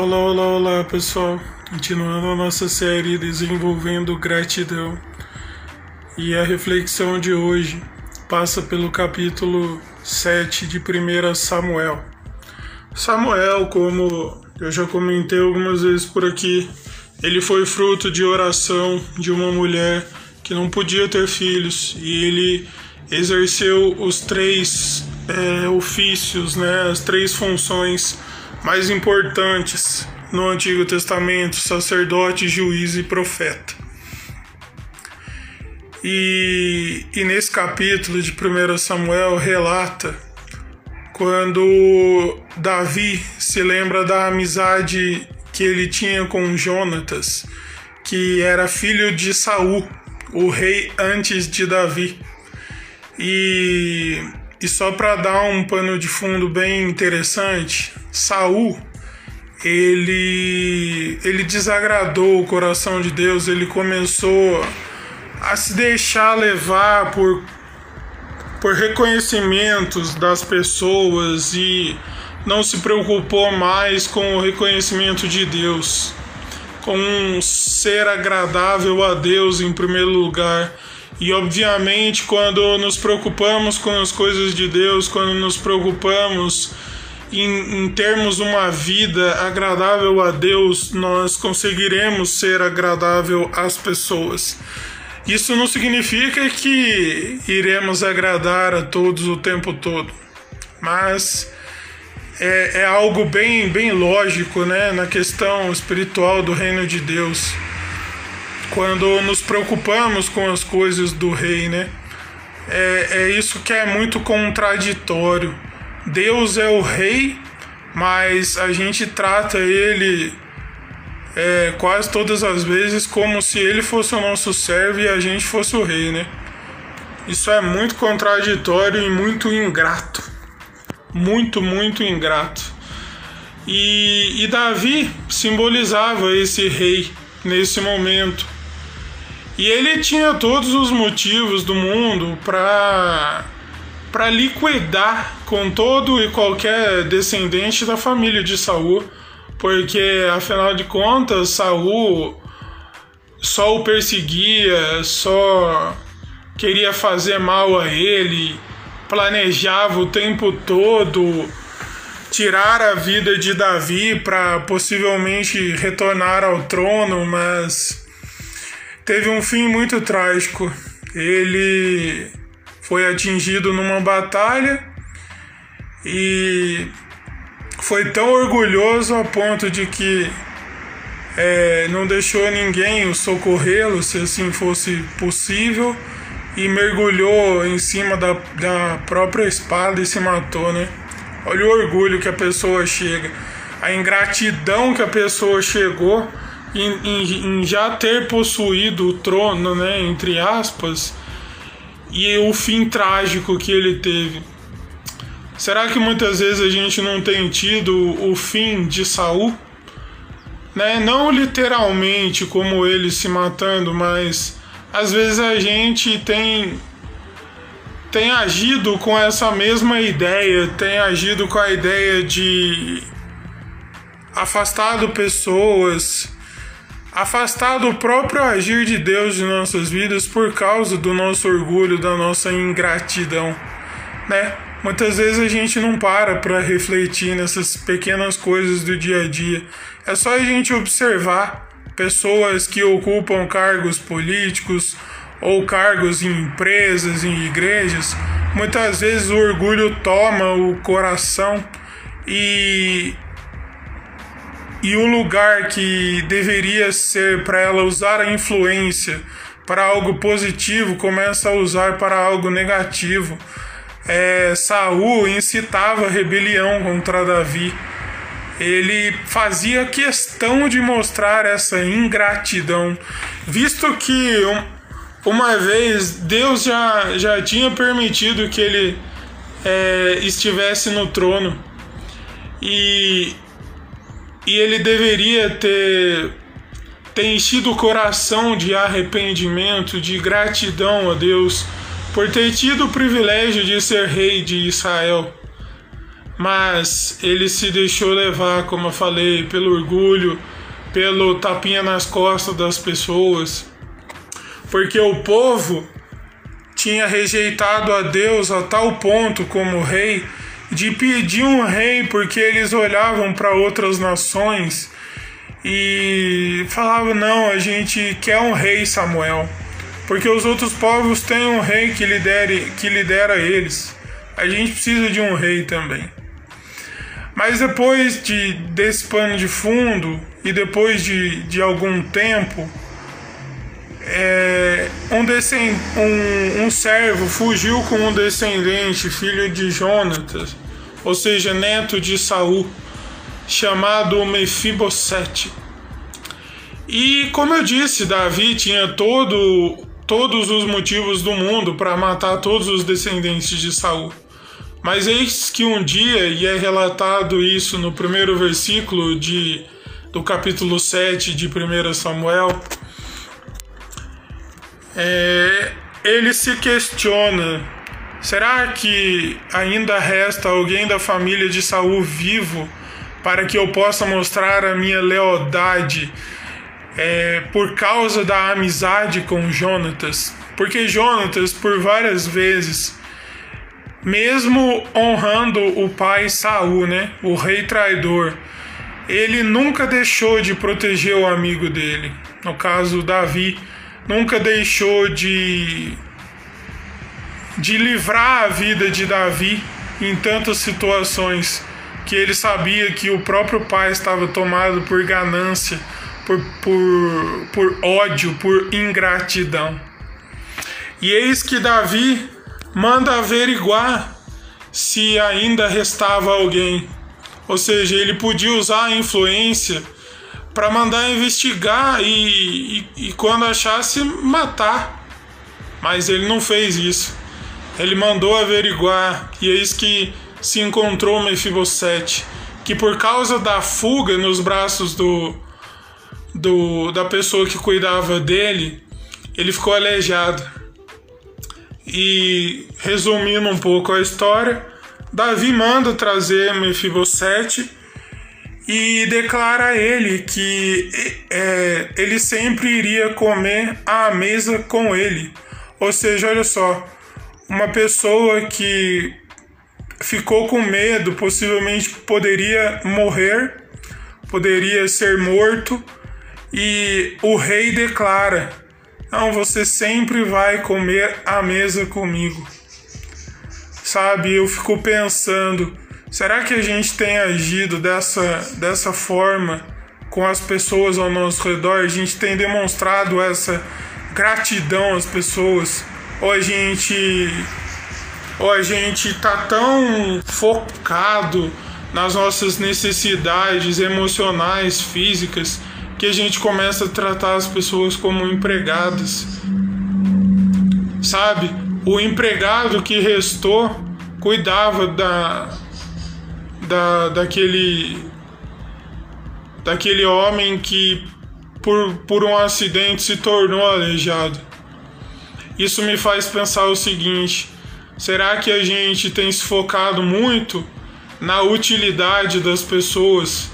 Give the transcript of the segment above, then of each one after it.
Olá, olá, olá pessoal. Continuando a nossa série Desenvolvendo Gratidão. E a reflexão de hoje passa pelo capítulo 7 de 1 Samuel. Samuel, como eu já comentei algumas vezes por aqui, ele foi fruto de oração de uma mulher que não podia ter filhos e ele exerceu os três é, ofícios, né, as três funções mais importantes no Antigo Testamento: sacerdote, juiz e profeta. E, e nesse capítulo de 1 Samuel relata quando Davi se lembra da amizade que ele tinha com Jonatas, que era filho de Saul, o rei antes de Davi. E, e só para dar um pano de fundo bem interessante, Saul ele ele desagradou o coração de Deus, ele começou a se deixar levar por por reconhecimentos das pessoas e não se preocupou mais com o reconhecimento de Deus, com um ser agradável a Deus em primeiro lugar. E obviamente, quando nos preocupamos com as coisas de Deus, quando nos preocupamos em, em termos uma vida agradável a Deus, nós conseguiremos ser agradável às pessoas. Isso não significa que iremos agradar a todos o tempo todo, mas é, é algo bem, bem lógico né, na questão espiritual do reino de Deus. Quando nos preocupamos com as coisas do rei, né? É, é isso que é muito contraditório Deus é o rei, mas a gente trata ele é, quase todas as vezes como se ele fosse o nosso servo e a gente fosse o rei, né? Isso é muito contraditório e muito ingrato. Muito, muito ingrato. E, e Davi simbolizava esse rei nesse momento. E ele tinha todos os motivos do mundo para para liquidar com todo e qualquer descendente da família de Saul, porque afinal de contas Saul só o perseguia, só queria fazer mal a ele, planejava o tempo todo tirar a vida de Davi para possivelmente retornar ao trono, mas teve um fim muito trágico. Ele foi atingido numa batalha e foi tão orgulhoso a ponto de que é, não deixou ninguém socorrê-lo, se assim fosse possível, e mergulhou em cima da, da própria espada e se matou, né? Olha o orgulho que a pessoa chega, a ingratidão que a pessoa chegou em, em, em já ter possuído o trono, né? Entre aspas e o fim trágico que ele teve. Será que muitas vezes a gente não tem tido o fim de Saul? Né? Não literalmente como ele se matando, mas às vezes a gente tem tem agido com essa mesma ideia, tem agido com a ideia de afastado pessoas, afastar do próprio agir de Deus de nossas vidas por causa do nosso orgulho, da nossa ingratidão, né? Muitas vezes a gente não para para refletir nessas pequenas coisas do dia a dia. É só a gente observar pessoas que ocupam cargos políticos ou cargos em empresas, em igrejas. Muitas vezes o orgulho toma o coração e e o lugar que deveria ser para ela usar a influência para algo positivo começa a usar para algo negativo. É, Saul incitava rebelião contra Davi. Ele fazia questão de mostrar essa ingratidão, visto que uma vez Deus já, já tinha permitido que ele é, estivesse no trono. E e ele deveria ter, ter enchido o coração de arrependimento, de gratidão a Deus por ter tido o privilégio de ser rei de Israel. mas ele se deixou levar, como eu falei, pelo orgulho, pelo tapinha nas costas das pessoas, porque o povo tinha rejeitado a Deus a tal ponto como rei de pedir um rei porque eles olhavam para outras nações e falavam não, a gente quer um rei Samuel, porque os outros povos têm um rei que lidere, que lidera eles. A gente precisa de um rei também. Mas depois de, desse pano de fundo e depois de, de algum tempo, é, um, descend, um, um servo fugiu com um descendente, filho de Jonatas, ou seja, neto de Saul, chamado Mefibosete. E como eu disse, Davi tinha todo, todos os motivos do mundo para matar todos os descendentes de Saul. Mas eis que um dia, e é relatado isso no primeiro versículo de, do capítulo 7 de 1 Samuel, é, ele se questiona: será que ainda resta alguém da família de Saul vivo para que eu possa mostrar a minha lealdade é, por causa da amizade com Jonatas? Porque Jonatas, por várias vezes, mesmo honrando o pai Saul, né, o rei traidor, ele nunca deixou de proteger o amigo dele, no caso Davi, nunca deixou de de livrar a vida de Davi em tantas situações que ele sabia que o próprio pai estava tomado por ganância, por, por, por ódio, por ingratidão. E eis que Davi manda averiguar se ainda restava alguém. Ou seja, ele podia usar a influência para mandar investigar e, e, e, quando achasse matar. Mas ele não fez isso. Ele mandou averiguar e eis que se encontrou Mefibosete, que por causa da fuga nos braços do, do da pessoa que cuidava dele, ele ficou aleijado. E resumindo um pouco a história, Davi manda trazer Mefibosete e declara a ele que é, ele sempre iria comer à mesa com ele. Ou seja, olha só, uma pessoa que ficou com medo, possivelmente poderia morrer, poderia ser morto, e o rei declara não, você sempre vai comer à mesa comigo. Sabe, eu fico pensando, será que a gente tem agido dessa, dessa forma com as pessoas ao nosso redor? A gente tem demonstrado essa gratidão às pessoas? Ou a gente ou a gente tá tão focado nas nossas necessidades emocionais, físicas, que a gente começa a tratar as pessoas como empregadas. Sabe? O empregado que restou cuidava da, da daquele daquele homem que por, por um acidente se tornou aleijado. Isso me faz pensar o seguinte: será que a gente tem se focado muito na utilidade das pessoas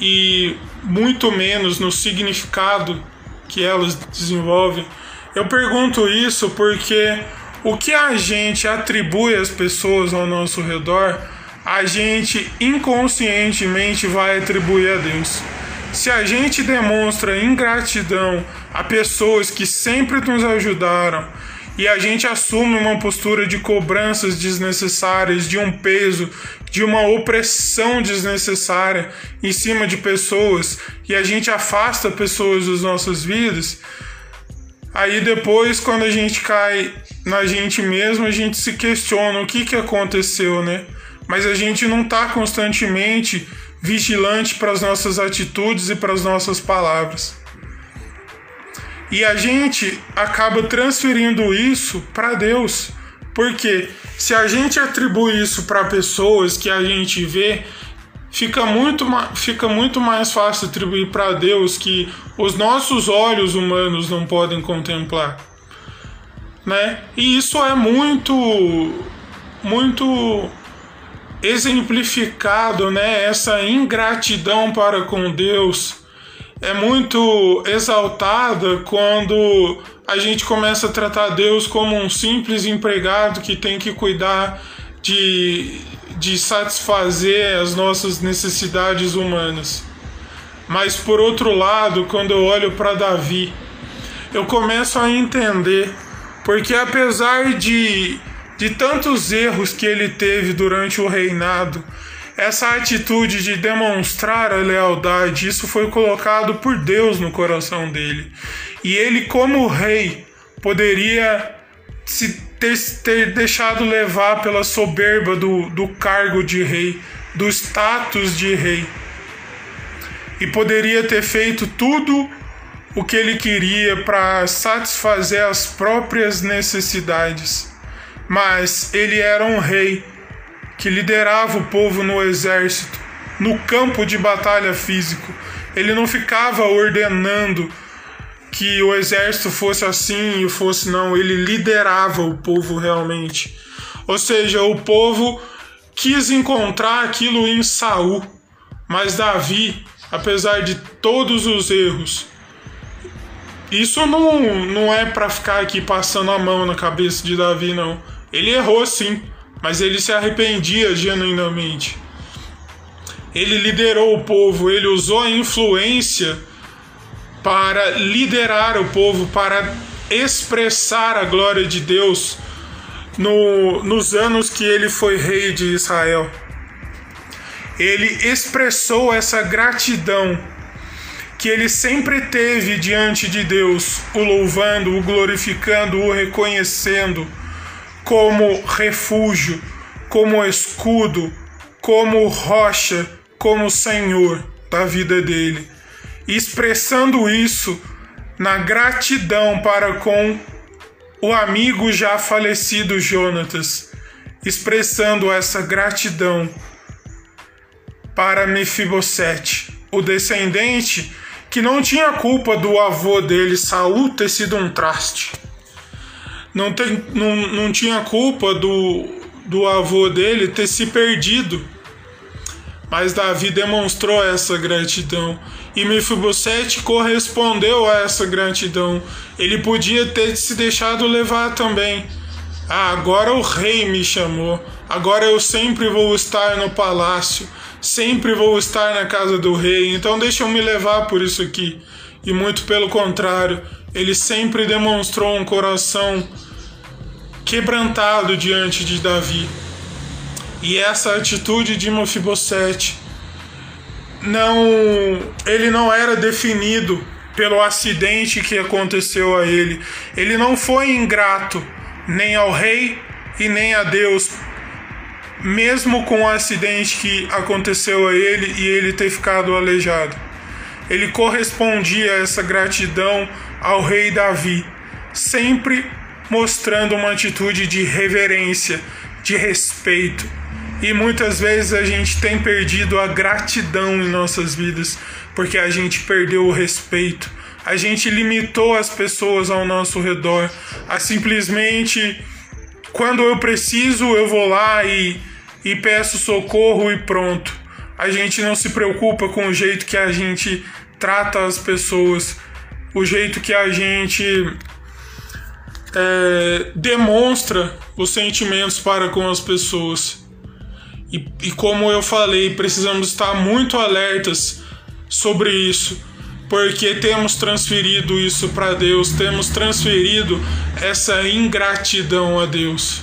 e muito menos no significado que elas desenvolvem. Eu pergunto isso porque o que a gente atribui às pessoas ao nosso redor, a gente inconscientemente vai atribuir a Deus. Se a gente demonstra ingratidão a pessoas que sempre nos ajudaram, e a gente assume uma postura de cobranças desnecessárias, de um peso, de uma opressão desnecessária em cima de pessoas e a gente afasta pessoas das nossas vidas, aí depois, quando a gente cai na gente mesmo, a gente se questiona o que, que aconteceu, né? Mas a gente não está constantemente vigilante para as nossas atitudes e para as nossas palavras. E a gente acaba transferindo isso para Deus. Porque se a gente atribui isso para pessoas que a gente vê, fica muito, fica muito mais fácil atribuir para Deus que os nossos olhos humanos não podem contemplar. Né? E isso é muito muito exemplificado, né, essa ingratidão para com Deus é muito exaltada quando a gente começa a tratar Deus como um simples empregado que tem que cuidar de, de satisfazer as nossas necessidades humanas. Mas por outro lado, quando eu olho para Davi, eu começo a entender, porque apesar de, de tantos erros que ele teve durante o reinado, essa atitude de demonstrar a lealdade, isso foi colocado por Deus no coração dele. E ele, como rei, poderia se ter, ter deixado levar pela soberba do, do cargo de rei, do status de rei. E poderia ter feito tudo o que ele queria para satisfazer as próprias necessidades. Mas ele era um rei que liderava o povo no exército, no campo de batalha físico. Ele não ficava ordenando que o exército fosse assim e fosse não, ele liderava o povo realmente. Ou seja, o povo quis encontrar aquilo em Saul, mas Davi, apesar de todos os erros, isso não, não é para ficar aqui passando a mão na cabeça de Davi, não. Ele errou sim, mas ele se arrependia genuinamente. Ele liderou o povo, ele usou a influência para liderar o povo, para expressar a glória de Deus no, nos anos que ele foi rei de Israel. Ele expressou essa gratidão que ele sempre teve diante de Deus, o louvando, o glorificando, o reconhecendo como refúgio, como escudo, como rocha, como Senhor da vida dele expressando isso na gratidão para com o amigo já falecido Jonatas, expressando essa gratidão para Mefibosete, o descendente que não tinha culpa do avô dele, Saul, ter sido um traste. Não, tem, não, não tinha culpa do, do avô dele ter se perdido mas Davi demonstrou essa gratidão e Mefibosete correspondeu a essa gratidão. Ele podia ter se deixado levar também. Ah, agora o rei me chamou. Agora eu sempre vou estar no palácio, sempre vou estar na casa do rei. Então deixa eu me levar por isso aqui. E muito pelo contrário, ele sempre demonstrou um coração quebrantado diante de Davi. E essa atitude de Mefibosete não ele não era definido pelo acidente que aconteceu a ele. Ele não foi ingrato nem ao rei e nem a Deus, mesmo com o acidente que aconteceu a ele e ele ter ficado aleijado. Ele correspondia a essa gratidão ao rei Davi, sempre mostrando uma atitude de reverência, de respeito e muitas vezes a gente tem perdido a gratidão em nossas vidas, porque a gente perdeu o respeito. A gente limitou as pessoas ao nosso redor a simplesmente quando eu preciso, eu vou lá e, e peço socorro e pronto. A gente não se preocupa com o jeito que a gente trata as pessoas, o jeito que a gente é, demonstra os sentimentos para com as pessoas. E, e como eu falei, precisamos estar muito alertas sobre isso, porque temos transferido isso para Deus, temos transferido essa ingratidão a Deus.